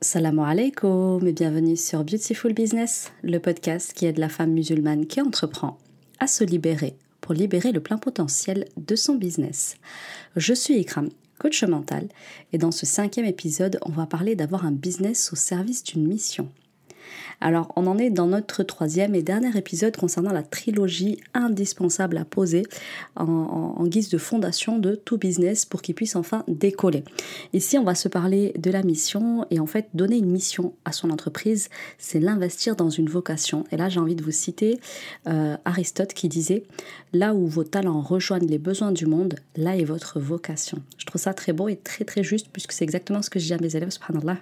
Salam alaikum et bienvenue sur Beautiful Business, le podcast qui aide la femme musulmane qui entreprend à se libérer pour libérer le plein potentiel de son business. Je suis Ikram, coach mental, et dans ce cinquième épisode, on va parler d'avoir un business au service d'une mission. Alors, on en est dans notre troisième et dernier épisode concernant la trilogie indispensable à poser en, guise de fondation de tout business pour qu'il puisse enfin décoller. Ici, on va se parler de la mission et en fait, donner une mission à son entreprise, c'est l'investir dans une vocation. Et là, j'ai envie de vous citer euh, Aristote qui disait Là où vos talents rejoignent les besoins du monde, là est votre vocation. Je trouve ça très beau et très très juste puisque c'est exactement ce que je dis à mes élèves, subhanallah.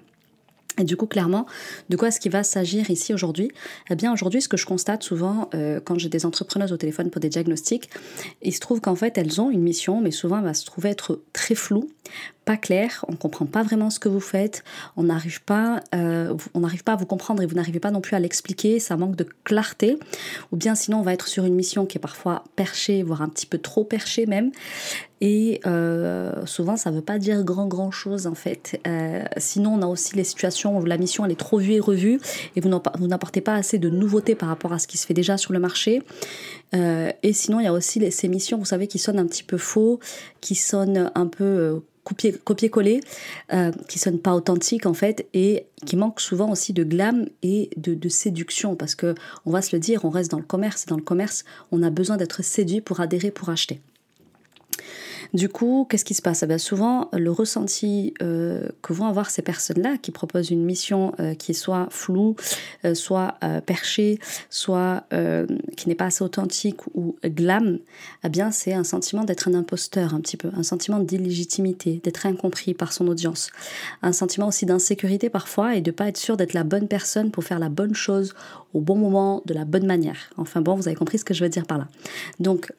Et du coup, clairement, de quoi est-ce qu'il va s'agir ici aujourd'hui? Eh bien, aujourd'hui, ce que je constate souvent euh, quand j'ai des entrepreneuses au téléphone pour des diagnostics, il se trouve qu'en fait, elles ont une mission, mais souvent, elle va se trouver être très floue pas clair, on comprend pas vraiment ce que vous faites, on n'arrive pas, euh, pas à vous comprendre et vous n'arrivez pas non plus à l'expliquer, ça manque de clarté, ou bien sinon on va être sur une mission qui est parfois perchée, voire un petit peu trop perchée même, et euh, souvent ça veut pas dire grand grand chose en fait. Euh, sinon on a aussi les situations où la mission elle est trop vue et revue et vous n'apportez pas assez de nouveautés par rapport à ce qui se fait déjà sur le marché. et sinon il y a aussi ces missions, vous savez, qui sonnent un petit peu faux, qui sonnent un peu copier-coller, euh, qui sonne pas authentique en fait, et qui manque souvent aussi de glam et de, séduction, parce que on va se le dire, on reste dans le commerce, et dans le commerce, on a besoin d'être séduit pour adhérer, pour acheter. Du coup, qu'est-ce qui se passe? Eh bien, Souvent, le ressenti euh, que vont avoir ces personnes-là qui proposent une mission euh, qui est soit floue, euh, soit perchée, soit qui n'est pas assez authentique ou glam, eh bien, c'est un sentiment d'être un imposteur un petit peu, un sentiment d'illégitimité, d'être incompris par son audience, un sentiment aussi d'insécurité parfois et de pas être sûr d'être la bonne personne pour faire la bonne chose au bon moment, de la bonne manière. Enfin bon, vous avez compris ce que je veux dire par là. Donc,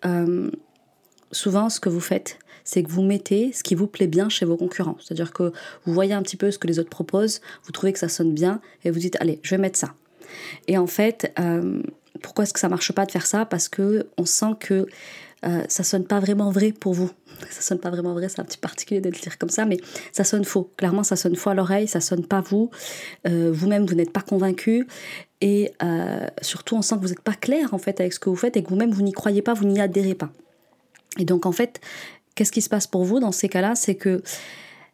souvent, ce que vous faites, c'est que vous mettez ce qui vous plaît bien chez vos concurrents. C'est-à-dire que vous voyez un petit peu ce que les autres proposent, vous trouvez que ça sonne bien, et vous dites, allez, je vais mettre ça. Et en fait, euh, pourquoi est-ce que ça marche pas de faire ça? Parce que on sent que euh, ça sonne pas vraiment vrai pour vous. Ça sonne pas vraiment vrai, c'est un petit particulier de le dire comme ça, mais ça sonne faux. Clairement, ça sonne faux à l'oreille, ça sonne pas vous. Euh, vous-même, vous, n'êtes pas convaincu. Et euh, surtout, on sent que vous n'êtes pas clair en fait avec ce que vous faites et que vous-même, vous n'y croyez pas, vous n'y adhérez pas. Et donc en fait, qu'est-ce qui se passe pour vous dans ces cas-là? C'est que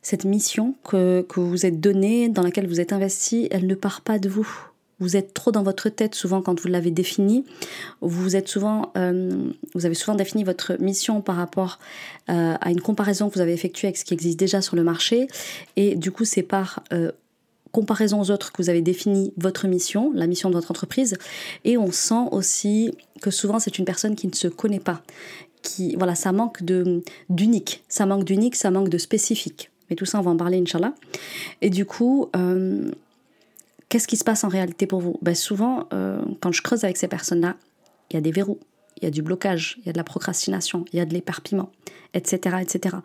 cette mission que, vous vous êtes donnée, dans laquelle vous êtes investi, elle ne part pas de vous. Vous êtes trop dans votre tête souvent quand vous l'avez définie. Vous êtes souvent, euh, vous avez souvent défini votre mission par rapport euh, à une comparaison que vous avez effectuée avec ce qui existe déjà sur le marché, et du coup c'est par euh, comparaison aux autres que vous avez défini votre mission, la mission de votre entreprise, et on sent aussi que souvent c'est une personne qui ne se connaît pas, qui, voilà, ça manque de d'unique, ça manque d'unique, ça manque de spécifique. Mais tout ça, on va en parler, Inch'Allah. Et du coup, euh, qu'est-ce qui se passe en réalité pour vous? Ben Souvent, euh, quand je creuse avec ces personnes-là, il y a des verrous, il y a du blocage, il y a de la procrastination, il y a de l'éparpillement, etc., etc.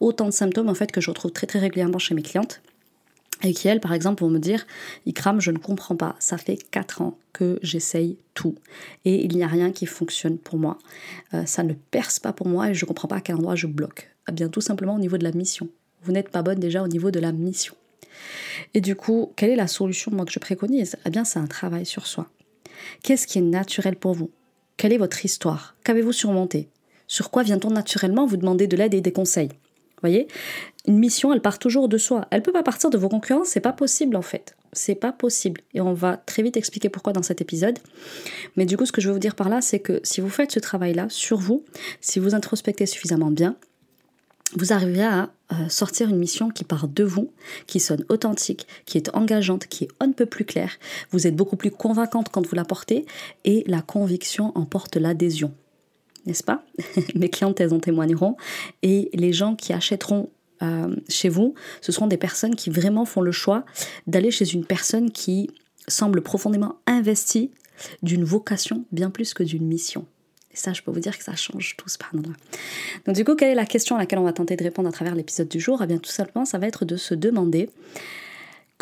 Autant de symptômes, en fait, que je retrouve très, très régulièrement chez mes clientes et qui, elles, par exemple, vont me dire Ikram, je ne comprends pas, ça fait 4 ans que j'essaye tout et il n'y a rien qui fonctionne pour moi. Euh, ça ne perce pas pour moi et je ne comprends pas à quel endroit je bloque. Eh bien, tout simplement au niveau de la mission. Vous n'êtes pas bonne déjà au niveau de la mission. Et du coup, quelle est la solution moi, que je préconise? Eh bien, c'est un travail sur soi. Qu'est-ce qui est naturel pour vous? Quelle est votre histoire? Qu'avez-vous surmonté Sur quoi vient-on naturellement vous demander de l'aide et des conseils? Voyez? Une mission, elle part toujours de soi. Elle peut pas partir de vos concurrents, c'est pas possible en fait. C'est pas possible. Et on va très vite expliquer pourquoi dans cet épisode. Mais du coup, ce que je veux vous dire par là, c'est que si vous faites ce travail-là sur vous, si vous introspectez suffisamment bien, vous arriverez à sortir une mission qui part de vous, qui sonne authentique, qui est engageante, qui est un peu plus claire. Vous êtes beaucoup plus convaincante quand vous la portez et la conviction emporte l'adhésion n'est-ce pas? Mes clientes, elles en témoigneront. Et les gens qui achèteront euh, chez vous, ce seront des personnes qui vraiment font le choix d'aller chez une personne qui semble profondément investie d'une vocation bien plus que d'une mission. Et ça, je peux vous dire que ça change tout ce Donc du coup, quelle est la question à laquelle on va tenter de répondre à travers l'épisode du jour? Eh bien tout simplement, ça va être de se demander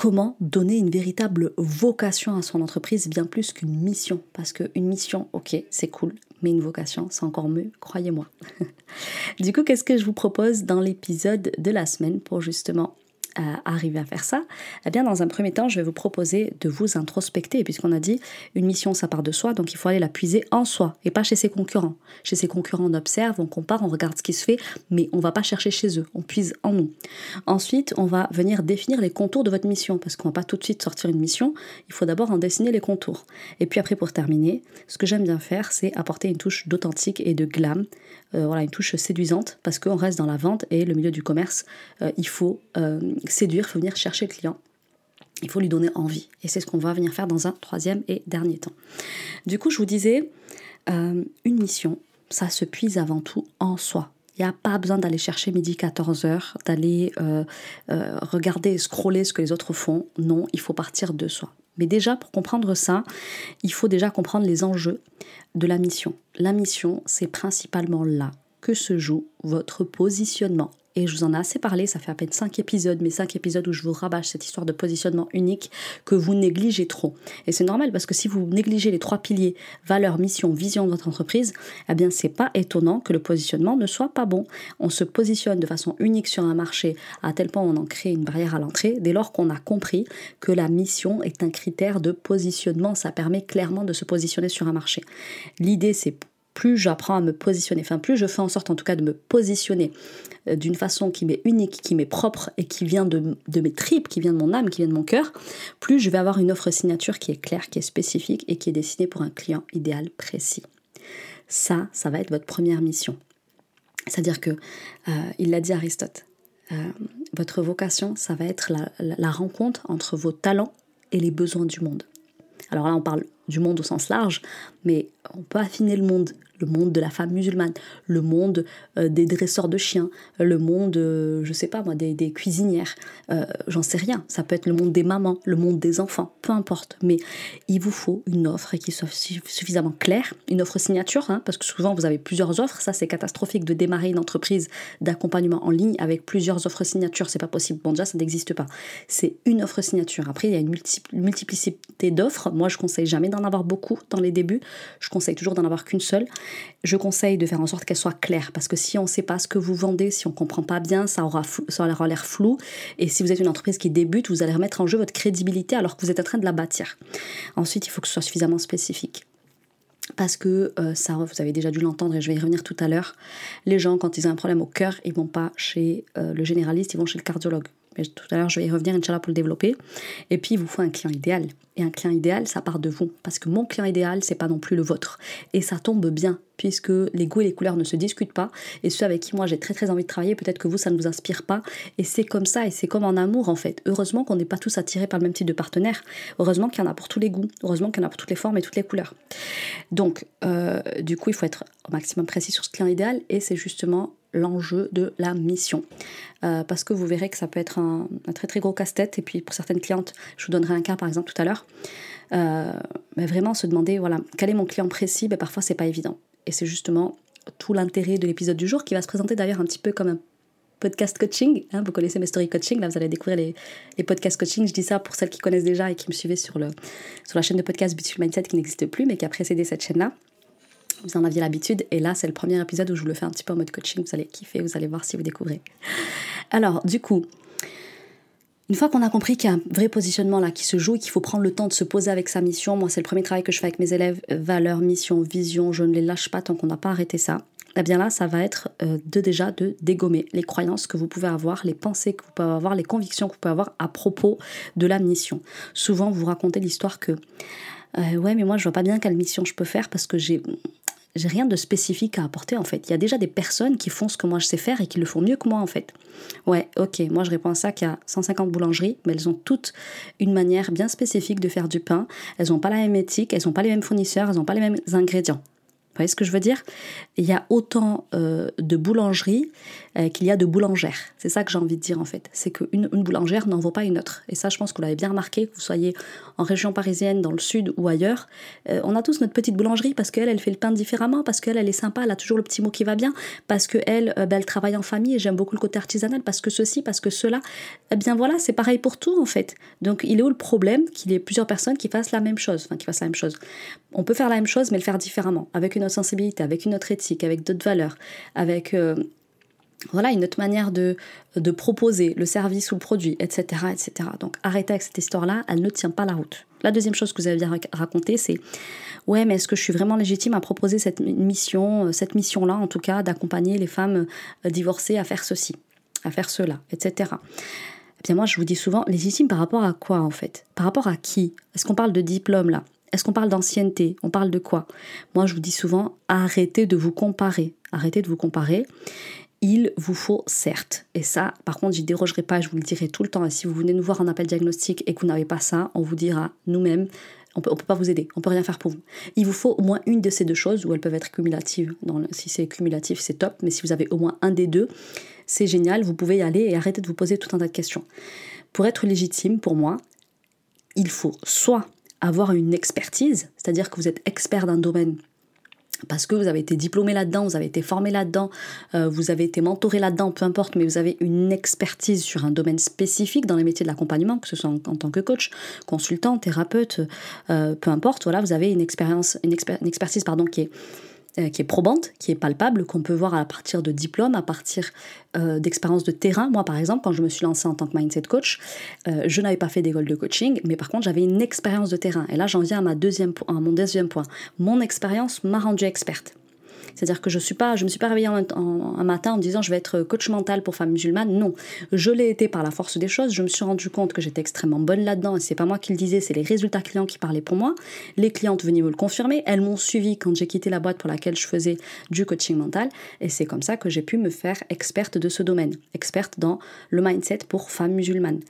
comment donner une véritable vocation à son entreprise bien plus qu'une mission. Parce qu'une mission, ok, c'est cool, mais une vocation, c'est encore mieux, croyez-moi. du coup, qu'est-ce que je vous propose dans l'épisode de la semaine pour justement arriver à faire ça Eh bien, dans un premier temps, je vais vous proposer de vous introspecter, puisqu'on a dit une mission, ça part de soi, donc il faut aller la puiser en soi et pas chez ses concurrents. Chez ses concurrents, on observe, on compare, on regarde ce qui se fait, mais on va pas chercher chez eux, on puise en nous. Ensuite, on va venir définir les contours de votre mission, parce qu'on va pas tout de suite sortir une mission, il faut d'abord en dessiner les contours. Et puis après, pour terminer, ce que j'aime bien faire, c'est apporter une touche d'authentique et de glam, euh, voilà, une touche séduisante, parce qu'on reste dans la vente et le milieu du commerce, euh, il faut euh, séduire, il faut venir chercher le client. Il faut lui donner envie. Et c'est ce qu'on va venir faire dans un troisième et dernier temps. Du coup, je vous disais, une mission, ça se puise avant tout en soi. Il n'y a pas besoin d'aller chercher midi 14h, d'aller regarder, scroller ce que les autres font. Non, il faut partir de soi. Mais déjà, pour comprendre ça, il faut déjà comprendre les enjeux de la mission. La mission, c'est principalement là que se joue votre positionnement et je vous en ai assez parlé, ça fait à peine 5 épisodes, mais 5 épisodes où je vous rabâche cette histoire de positionnement unique que vous négligez trop. Et c'est normal parce que si vous négligez les trois piliers, valeur, mission, vision de votre entreprise, eh bien c'est pas étonnant que le positionnement ne soit pas bon. On se positionne de façon unique sur un marché à tel point on en crée une barrière à l'entrée dès lors qu'on a compris que la mission est un critère de positionnement. Ça permet clairement de se positionner sur un marché. L'idée c'est plus j'apprends à me positionner, enfin plus je fais en sorte en tout cas de me positionner euh, d'une façon qui m'est unique, qui m'est propre et qui vient de, mes tripes, qui vient de mon âme, qui vient de mon cœur, plus je vais avoir une offre signature qui est claire, qui est spécifique et qui est destinée pour un client idéal précis. Ça, ça va être votre première mission. C'est-à-dire que, euh, il l'a dit Aristote, euh, votre vocation, ça va être la rencontre entre vos talents et les besoins du monde. Alors là, on parle du monde au sens large, mais on peut affiner le monde le monde de la femme musulmane, le monde euh, des dresseurs de chiens, le monde, euh, je sais pas moi, des, cuisinières, euh, j'en sais rien. Ça peut être le monde des mamans, le monde des enfants, peu importe. Mais il vous faut une offre qui soit suffisamment claire, une offre signature, hein, parce que souvent vous avez plusieurs offres. Ça, c'est catastrophique de démarrer une entreprise d'accompagnement en ligne avec plusieurs offres signatures. C'est pas possible. Bon, déjà, ça n'existe pas. C'est une offre signature. Après, il y a une multiplicité d'offres. Moi, je conseille jamais d'en avoir beaucoup dans les débuts. Je conseille toujours d'en avoir qu'une seule je conseille de faire en sorte qu'elle soit claire parce que si on ne sait pas ce que vous vendez, si on ne comprend pas bien, ça aura, ça aura l'air flou. Et si vous êtes une entreprise qui débute, vous allez remettre en jeu votre crédibilité alors que vous êtes en train de la bâtir. Ensuite, il faut que ce soit suffisamment spécifique parce que euh, ça, vous avez déjà dû l'entendre et je vais y revenir tout à l'heure. Les gens, quand ils ont un problème au cœur, ils vont pas chez euh, le généraliste, ils vont chez le cardiologue. Mais tout à l'heure, je vais y revenir, Inch'Allah, pour le développer. Et puis, il vous faut un client idéal. Et un client idéal, ça part de vous. Parce que mon client idéal, c'est pas non plus le vôtre. Et ça tombe bien, puisque les goûts et les couleurs ne se discutent pas. Et ceux avec qui moi j'ai très très envie de travailler, peut-être que vous, ça ne vous inspire pas. Et c'est comme ça, et c'est comme en amour en fait. Heureusement qu'on n'est pas tous attirés par le même type de partenaire. Heureusement qu'il y en a pour tous les goûts. Heureusement qu'il y en a pour toutes les formes et toutes les couleurs. Donc, euh, du coup, il faut être au maximum précis sur ce client idéal. Et c'est justement l'enjeu de la mission. Euh, parce que vous verrez que ça peut être un, très très gros casse-tête. Et puis pour certaines clientes, je vous donnerai un cas par exemple tout à l'heure. Euh, mais vraiment se demander, voilà, quel est mon client précis ben, Parfois c'est pas évident. Et c'est justement tout l'intérêt de l'épisode du jour qui va se présenter d'ailleurs un petit peu comme un podcast coaching. Hein, vous connaissez mes story coaching, là vous allez découvrir les, les podcasts coaching. Je dis ça pour celles qui connaissent déjà et qui me suivaient sur, le, sur la chaîne de podcast Beautiful Mindset qui n'existe plus mais qui a précédé cette chaîne-là vous en aviez l'habitude. Et là, c'est le premier épisode où je vous le fais un petit peu en mode coaching. Vous allez kiffer, vous allez voir si vous découvrez. Alors, du coup, une fois qu'on a compris qu'il y a un vrai positionnement là qui se joue et qu'il faut prendre le temps de se poser avec sa mission, moi c'est le premier travail que je fais avec mes élèves, valeur, mission, vision, je ne les lâche pas tant qu'on n'a pas arrêté ça. Eh bien là, ça va être euh, de déjà de dégommer les croyances que vous pouvez avoir, les pensées que vous pouvez avoir, les convictions que vous pouvez avoir à propos de la mission. Souvent, vous racontez l'histoire que euh, ouais, mais moi je vois pas bien quelle mission je peux faire parce que j'ai j'ai rien de spécifique à apporter en fait. Il y a déjà des personnes qui font ce que moi je sais faire et qui le font mieux que moi en fait. Ouais, ok, moi je réponds à ça qu'il y a 150 boulangeries, mais elles ont toutes une manière bien spécifique de faire du pain. Elles n'ont pas la même éthique, elles n'ont pas les mêmes fournisseurs, elles n'ont pas les mêmes ingrédients. Voyez ce que je veux dire? Il y a autant euh, de boulangeries euh, qu'il y a de boulangères. C'est ça que j'ai envie de dire en fait. C'est qu'une une boulangère n'en vaut pas une autre. Et ça, je pense que vous l'avez bien remarqué, que vous soyez en région parisienne, dans le sud ou ailleurs. Euh, on a tous notre petite boulangerie parce qu'elle, elle fait le pain différemment, parce qu'elle, elle est sympa, elle a toujours le petit mot qui va bien, parce qu'elle, ben, elle travaille en famille et j'aime beaucoup le côté artisanal, parce que ceci, parce que cela. Eh bien voilà, c'est pareil pour tout en fait. Donc il est où le problème? Qu'il y ait plusieurs personnes qui fassent la même chose Enfin, qui fassent la même chose. On peut faire la même chose, mais le faire différemment, avec une sensibilité, avec une autre éthique, avec d'autres valeurs, avec voilà une autre manière de, de proposer le service ou le produit, etc., etc. Donc arrêtez avec cette histoire-là, elle ne tient pas la route. La deuxième chose que vous avez bien raconter, c'est ouais, mais est-ce que je suis vraiment légitime à proposer cette mission, euh, cette mission-là, en tout cas, d'accompagner les femmes euh, divorcées à faire ceci, à faire cela, etc. Eh bien moi, je vous dis souvent, légitime par rapport à quoi en fait? Par rapport à qui? Est-ce qu'on parle de diplôme là? Est-ce qu'on parle d'ancienneté? On parle de quoi? Moi, je vous dis souvent, arrêtez de vous comparer. Arrêtez de vous comparer il vous faut certes, et ça par contre j'y dérogerai pas, je vous le dirai tout le temps, si vous venez nous voir en appel diagnostic et que vous n'avez pas ça, on vous dira nous-mêmes, on peut, peut pas vous aider, on peut rien faire pour vous. Il vous faut au moins une de ces deux choses, ou elles peuvent être cumulatives. si c'est cumulatif, c'est top, mais si vous avez au moins un des deux, c'est génial, vous pouvez y aller et arrêter de vous poser tout un tas de questions. Pour être légitime, pour moi, il faut soit avoir une expertise, c'est-à-dire que vous êtes expert d'un domaine parce que vous avez été diplômé là-dedans, vous avez été formé là-dedans, euh, vous avez été mentoré là-dedans, peu importe, mais vous avez une expertise sur un domaine spécifique dans les métiers de l'accompagnement, que ce soit en, tant que coach, consultant, thérapeute, euh, peu importe, voilà, vous avez une expérience, expertise pardon, qui est qui est probante, qui est palpable, qu'on peut voir à partir de diplômes, à partir euh, d'expériences de terrain. Moi, par exemple, quand je me suis lancée en tant que mindset coach, euh, je n'avais pas fait d'école de coaching, mais par contre, j'avais une expérience de terrain. Et là, j'en viens à, ma deuxième, à mon deuxième point. Mon expérience m'a rendue experte. C'est-à-dire que je suis pas, je me suis pas réveillée un matin en disant je vais être coach mental pour femmes musulmanes. Non, je l'ai été par la force des choses. Je me suis rendu compte que j'étais extrêmement bonne là-dedans et c'est pas moi qui le disais, c'est les résultats clients qui parlaient pour moi. Les clientes venaient me le confirmer. Elles m'ont suivi quand j'ai quitté la boîte pour laquelle je faisais du coaching mental et c'est comme ça que j'ai pu me faire experte de ce domaine, experte dans le mindset pour femmes musulmanes.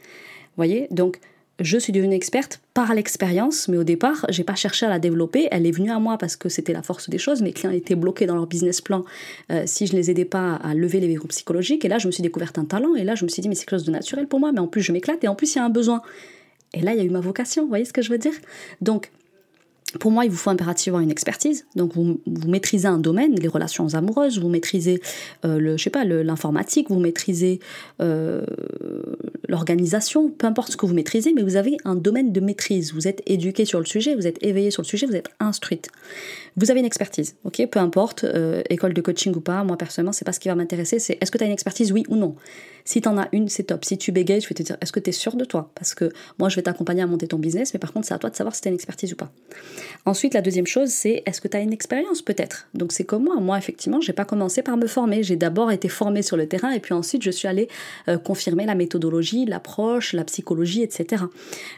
Voyez, donc je suis devenue experte par l'expérience, mais au départ, j'ai pas cherché à la développer. Elle est venue à moi parce que c'était la force des choses. Mes clients étaient bloqués dans leur business plan euh, si je les aidais pas à lever les verrous psychologiques. Et là, je me suis découverte un talent. Et là, je me suis dit, mais c'est quelque chose de naturel pour moi. Mais en plus, je m'éclate. Et en plus, il y a un besoin. Et là, il y a eu ma vocation. Vous voyez ce que je veux dire? Donc, pour moi, il vous faut impérativement une expertise. Donc, vous, maîtrisez un domaine, les relations amoureuses, vous maîtrisez euh, le, je sais pas, l'informatique, vous maîtrisez euh, l'organisation, peu importe ce que vous maîtrisez, mais vous avez un domaine de maîtrise. Vous êtes éduqué sur le sujet, vous êtes éveillé sur le sujet, vous êtes instruite. Vous avez une expertise, ok Peu importe, euh, école de coaching ou pas, moi personnellement, c'est pas ce qui va m'intéresser, c'est est-ce que tu as une expertise, oui ou non? Si tu en as une, c'est top. Si tu bégayes, je vais te dire, est-ce que tu es sûr de toi? Parce que moi, je vais t'accompagner à monter ton business, mais par contre, c'est à toi de savoir si tu as une expertise ou pas. Ensuite, la deuxième chose, c'est est-ce que tu as une expérience peut-être? Donc c'est comme moi. Moi, effectivement, j'ai pas commencé par me former. J'ai d'abord été formée sur le terrain et puis ensuite, je suis allée euh, confirmer la méthodologie, l'approche, la psychologie, etc.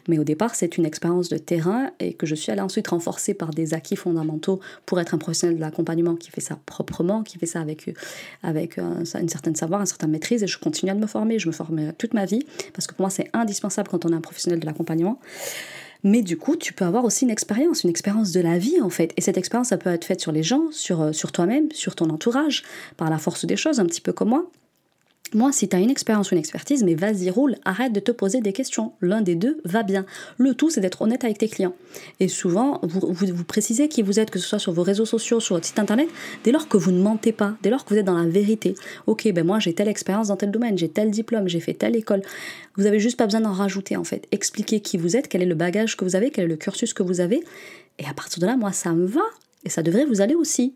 Mais au départ, c'est une expérience de terrain et que je suis allée ensuite renforcer par des acquis fondamentaux pour être un professionnel de l'accompagnement qui fait ça proprement, qui fait ça avec, euh, avec un, une certaine savoir, une certaine maîtrise. Et je continue à me former. Je me formerai toute ma vie parce que pour moi, c'est indispensable quand on est un professionnel de l'accompagnement. Mais du coup, tu peux avoir aussi une expérience, une expérience de la vie en fait. Et cette expérience, ça peut être faite sur les gens, sur, euh, sur toi-même, sur ton entourage, par la force des choses, un petit peu comme moi. Moi, si tu as une expérience ou une expertise, mais vas-y, roule, arrête de te poser des questions. L'un des deux va bien. Le tout, c'est d'être honnête avec tes clients. Et souvent, vous, vous, précisez qui vous êtes, que ce soit sur vos réseaux sociaux, sur votre site internet, dès lors que vous ne mentez pas, dès lors que vous êtes dans la vérité. Ok, ben moi j'ai telle expérience dans tel domaine, j'ai tel diplôme, j'ai fait telle école. Vous avez juste pas besoin d'en rajouter en fait. Expliquez qui vous êtes, quel est le bagage que vous avez, quel est le cursus que vous avez. Et à partir de là, moi, ça me va. Et ça devrait vous aller aussi.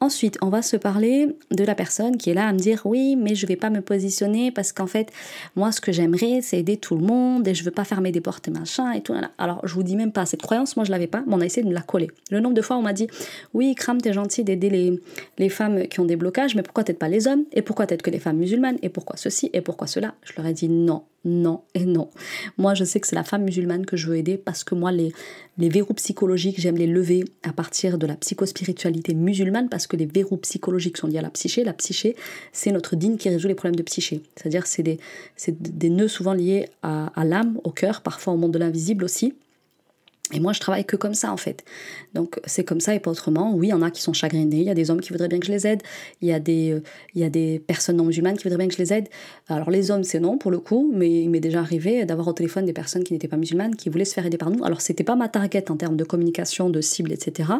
Ensuite, on va se parler de la personne qui est là à me dire oui, mais je vais pas me positionner parce qu'en fait, moi, ce que j'aimerais, c'est aider tout le monde et je veux pas fermer des portes et machin et tout. Alors, je vous dis même pas cette croyance, moi, je l'avais pas, mais on a essayé de me la coller. Le nombre de fois, on m'a dit oui, Kram, t'es gentil d'aider les, les femmes qui ont des blocages, mais pourquoi t'aides pas les hommes Et pourquoi t'aides que les femmes musulmanes Et pourquoi ceci Et pourquoi cela? Je leur ai dit non, non et non. Moi, je sais que c'est la femme musulmane que je veux aider parce que moi, les, les verrous psychologiques, j'aime les lever à partir de la psychospiritualité musulmane parce que les verrous psychologiques sont liés à la psyché. La psyché, c'est notre digne qui résout les problèmes de psyché. C'est-à-dire, c'est des, des nœuds souvent liés à, à l'âme, au cœur, parfois au monde de l'invisible aussi. Et moi, je travaille que comme ça, en fait. Donc, c'est comme ça et pas autrement. Oui, il y en a qui sont chagrinés. Il y a des hommes qui voudraient bien que je les aide. Il y a des, euh, il y a des personnes non musulmanes qui voudraient bien que je les aide. Alors, les hommes, c'est non, pour le coup. Mais il m'est déjà arrivé d'avoir au téléphone des personnes qui n'étaient pas musulmanes, qui voulaient se faire aider par nous. Alors, c'était pas ma target en termes de communication, de cible, etc.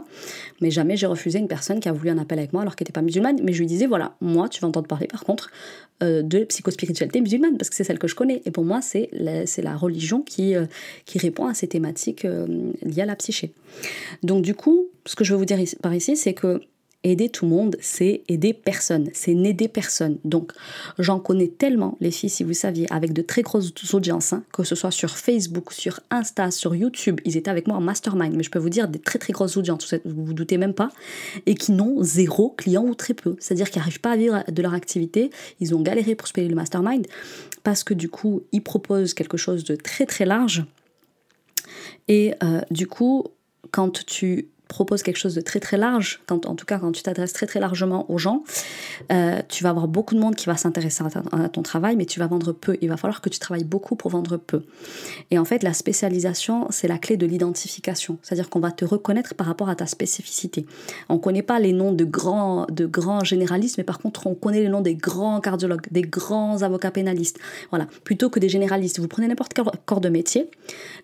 Mais jamais j'ai refusé une personne qui a voulu un appel avec moi alors qu'elle n'était pas musulmane. Mais je lui disais, voilà, moi, tu vas entendre parler, par contre, euh, de psychospiritualité musulmane, parce que c'est celle que je connais. Et pour moi, c'est la, la religion qui, euh, qui répond à ces thématiques liées à la psyché. Donc du coup, ce que je veux vous dire par ici, c'est que Aider tout le monde, c'est aider personne, c'est n'aider personne. Donc, j'en connais tellement, les filles, si vous saviez, avec de très grosses audiences, hein, que ce soit sur Facebook, sur Insta, sur YouTube, ils étaient avec moi en mastermind, mais je peux vous dire des très très grosses audiences, vous vous doutez même pas, et qui n'ont zéro client ou très peu. C'est-à-dire qu'ils n'arrivent pas à vivre de leur activité, ils ont galéré pour se payer le mastermind, parce que du coup, ils proposent quelque chose de très très large. Et euh, du coup, quand tu propose quelque chose de très très large, quand, en tout cas quand tu t'adresses très très largement aux gens, euh, tu vas avoir beaucoup de monde qui va s'intéresser à, ton travail, mais tu vas vendre peu. Il va falloir que tu travailles beaucoup pour vendre peu. Et en fait, la spécialisation, c'est la clé de l'identification. C'est-à-dire qu'on va te reconnaître par rapport à ta spécificité. On ne connaît pas les noms de grands, de grands généralistes, mais par contre, on connaît les noms des grands cardiologues, des grands avocats pénalistes. Voilà, plutôt que des généralistes. Vous prenez n'importe quel corps de métier,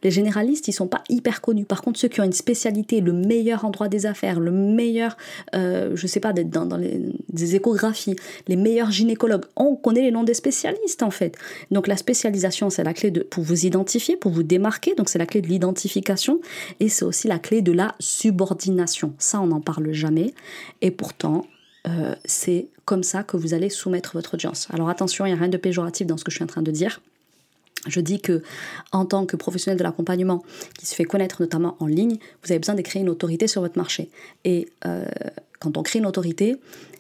les généralistes, ils sont pas hyper connus. Par contre, ceux qui ont une spécialité, le meilleur endroit des affaires, le meilleur, euh, je sais pas, d'être dans, les des échographies, les meilleurs gynécologues. On connaît les noms des spécialistes en fait. Donc la spécialisation, c'est la clé de, pour vous identifier, pour vous démarquer. Donc c'est la clé de l'identification et c'est aussi la clé de la subordination. Ça, on n'en parle jamais. Et pourtant, euh, c'est comme ça que vous allez soumettre votre audience. Alors attention, il n'y a rien de péjoratif dans ce que je suis en train de dire. Je dis que en tant que professionnel de l'accompagnement qui se fait connaître notamment en ligne, vous avez besoin de créer une autorité sur votre marché. Et euh, quand on crée une autorité,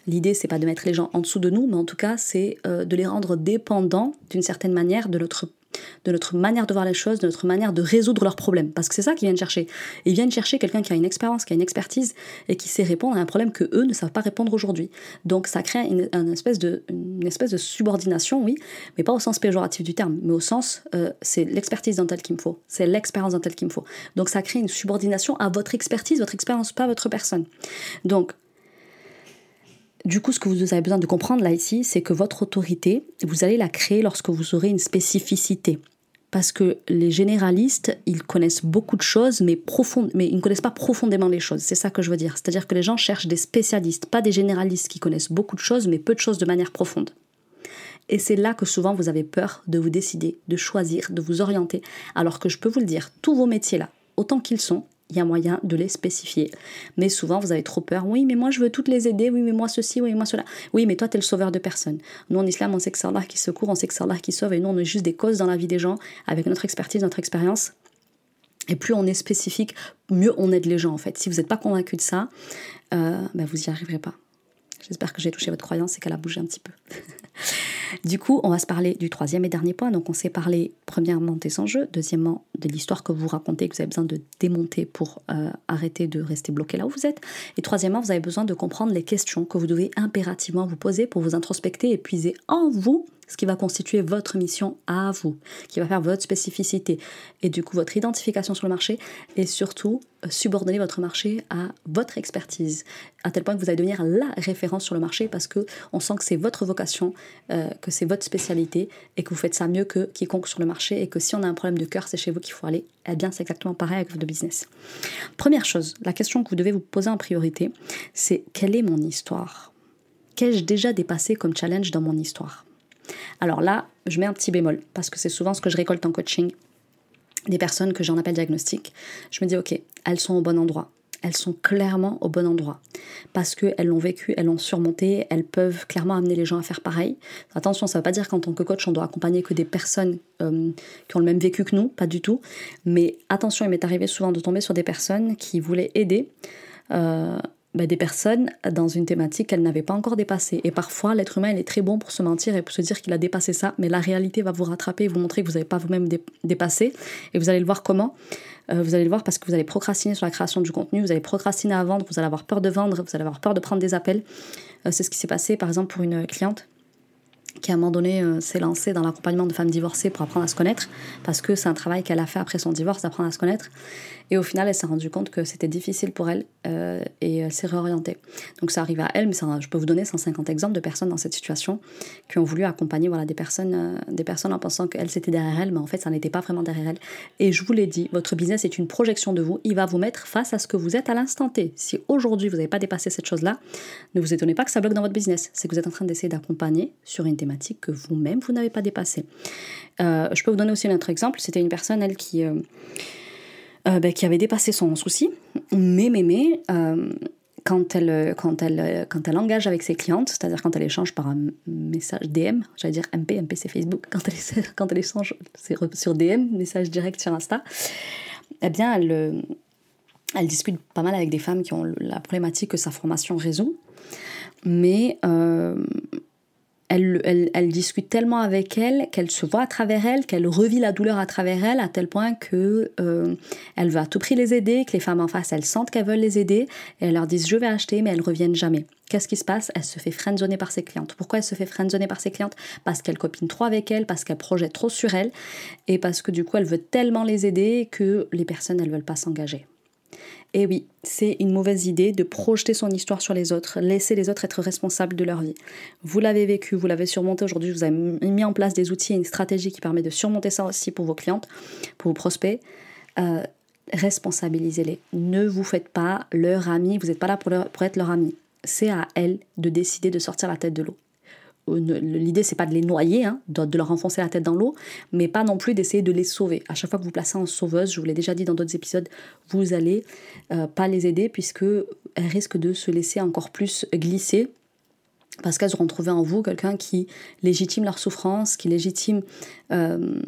l'idée c'est pas de mettre les gens en dessous de nous, mais en tout cas c'est euh, de les rendre dépendants d'une certaine manière de notre de notre manière de voir les choses, de notre manière de résoudre leurs problèmes. Parce que c'est ça qu'ils viennent chercher. Ils viennent chercher quelqu'un qui a une expérience, qui a une expertise et qui sait répondre à un problème que eux ne savent pas répondre aujourd'hui. Donc ça crée une, espèce de, espèce de subordination, oui, mais pas au sens péjoratif du terme, mais au sens euh, c'est l'expertise dont elle qu'il me faut, c'est l'expérience dont elle qu'il me faut. Donc ça crée une subordination à votre expertise, votre expérience, pas votre personne. Donc du coup, ce que vous avez besoin de comprendre là ici, c'est que votre autorité, vous allez la créer lorsque vous aurez une spécificité. Parce que les généralistes, ils connaissent beaucoup de choses, mais, mais ils ne connaissent pas profondément les choses. C'est ça que je veux dire. C'est-à-dire que les gens cherchent des spécialistes, pas des généralistes qui connaissent beaucoup de choses, mais peu de choses de manière profonde. Et c'est là que souvent vous avez peur de vous décider, de choisir, de vous orienter. Alors que je peux vous le dire, tous vos métiers là, autant qu'ils sont, il y a moyen de les spécifier. Mais souvent, vous avez trop peur. Oui, mais moi, je veux toutes les aider. Oui, mais moi, ceci. Oui, moi, cela. Oui, mais toi, tu es le sauveur de personne. Nous, en islam, on sait que c'est Allah qui secourt, on sait que c'est Allah qui sauve. Et nous, on est juste des causes dans la vie des gens avec notre expertise, notre expérience. Et plus on est spécifique, mieux on aide les gens, en fait. Si vous n'êtes pas convaincu de ça, euh, ben, vous n'y arriverez pas. J'espère que j'ai touché votre croyance et qu'elle a bougé un petit peu. du coup, on va se parler du troisième et dernier point. Donc, on s'est parlé premièrement des enjeux, deuxièmement de l'histoire que vous racontez, que vous avez besoin de démonter pour euh, arrêter de rester bloqué là où vous êtes. Et troisièmement, vous avez besoin de comprendre les questions que vous devez impérativement vous poser pour vous introspecter et puiser en vous ce qui va constituer votre mission à vous, qui va faire votre spécificité et du coup votre identification sur le marché et surtout euh, subordonner votre marché à votre expertise à tel point que vous allez devenir la référence sur le marché parce que on sent que c'est votre vocation, euh, que c'est votre spécialité et que vous faites ça mieux que quiconque sur le marché et que si on a un problème de cœur, c'est chez vous qu'il faut aller. Eh bien, c'est exactement pareil avec votre business. Première chose, la question que vous devez vous poser en priorité, c'est quelle est mon histoire? Qu'ai-je déjà dépassé comme challenge dans mon histoire? Alors là, je mets un petit bémol, parce que c'est souvent ce que je récolte en coaching, des personnes que j'en appelle diagnostic. Je me dis, ok, elles sont au bon endroit. Elles sont clairement au bon endroit. Parce qu'elles l'ont vécu, elles l'ont surmonté, elles peuvent clairement amener les gens à faire pareil. Attention, ça ne veut pas dire qu'en tant que coach, on doit accompagner que des personnes euh, qui ont le même vécu que nous, pas du tout. Mais attention, il m'est arrivé souvent de tomber sur des personnes qui voulaient aider. Euh, bah, des personnes dans une thématique qu'elles n'avaient pas encore dépassée. Et parfois, l'être humain, il est très bon pour se mentir et pour se dire qu'il a dépassé ça, mais la réalité va vous rattraper et vous montrer que vous n'avez pas vous-même dépassé. Et vous allez le voir comment? Euh, Vous allez le voir parce que vous allez procrastiner sur la création du contenu, vous allez procrastiner à vendre, vous allez avoir peur de vendre, vous allez avoir peur de prendre des appels. Euh, c'est ce qui s'est passé, par exemple, pour une cliente qui à un moment donné euh, s'est lancée dans l'accompagnement de femmes divorcées pour apprendre à se connaître, parce que c'est un travail qu'elle a fait après son divorce, d'apprendre à se connaître. Et au final, elle s'est rendue compte que c'était difficile pour elle euh, et elle s'est réorientée. Donc ça arrive à elle, mais je peux vous donner 150 exemples de personnes dans cette situation qui ont voulu accompagner voilà, des, personnes, euh, des personnes en pensant qu'elle c'était derrière elle, mais en fait ça n'était pas vraiment derrière elle. Et je vous l'ai dit, votre business est une projection de vous, il va vous mettre face à ce que vous êtes à l'instant T. Si aujourd'hui vous n'avez pas dépassé cette chose-là, ne vous étonnez pas que ça bloque dans votre business. C'est que vous êtes en train d'essayer d'accompagner sur une thématique que vous-même vous, n'avez pas dépassée. Euh, je peux vous donner aussi un autre exemple, c'était une personne, elle, qui... bah, qui avait dépassé son souci, mais, mais, mais, euh, quand elle, quand, elle, quand elle engage avec ses clientes, c'est-à-dire quand elle échange par un message DM, j'allais dire MP, MP c'est Facebook, quand elle, quand elle échange sur DM, message direct sur Insta, eh bien elle, elle discute pas mal avec des femmes qui ont la problématique que sa formation résout, mais euh, elle, discute tellement avec elle qu'elle se voit à travers elle, qu'elle revit la douleur à travers elle, à tel point que euh, elle veut à tout prix les aider, que les femmes en face, elles sentent qu'elles veulent les aider, et elles leur disent je vais acheter, mais elles reviennent jamais. Qu'est-ce qui se passe? Elle se fait friendzoner par ses clientes. Pourquoi elle se fait friendzoner par ses clientes? Parce qu'elle copine trop avec elle, parce qu'elle projette trop sur elle, et parce que du coup elle veut tellement les aider que les personnes, elles veulent pas s'engager. Et oui, c'est une mauvaise idée de projeter son histoire sur les autres, laisser les autres être responsables de leur vie. Vous l'avez vécu, vous l'avez surmonté aujourd'hui, vous avez mis en place des outils et une stratégie qui permet de surmonter ça aussi pour vos clientes, pour vos prospects. Euh, responsabilisez-les. Ne vous faites pas leur ami, vous n'êtes pas là pour être leur ami. C'est à elles de décider de sortir la tête de l'eau. L'idée, c'est pas de les noyer, hein, de, leur enfoncer la tête dans l'eau, mais pas non plus d'essayer de les sauver. À chaque fois que vous placez en sauveuse, je vous l'ai déjà dit dans d'autres épisodes, vous allez euh, pas les aider puisque elles risquent de se laisser encore plus glisser parce qu'elles auront trouvé en vous quelqu'un qui légitime leur souffrance, qui légitime euh, euh,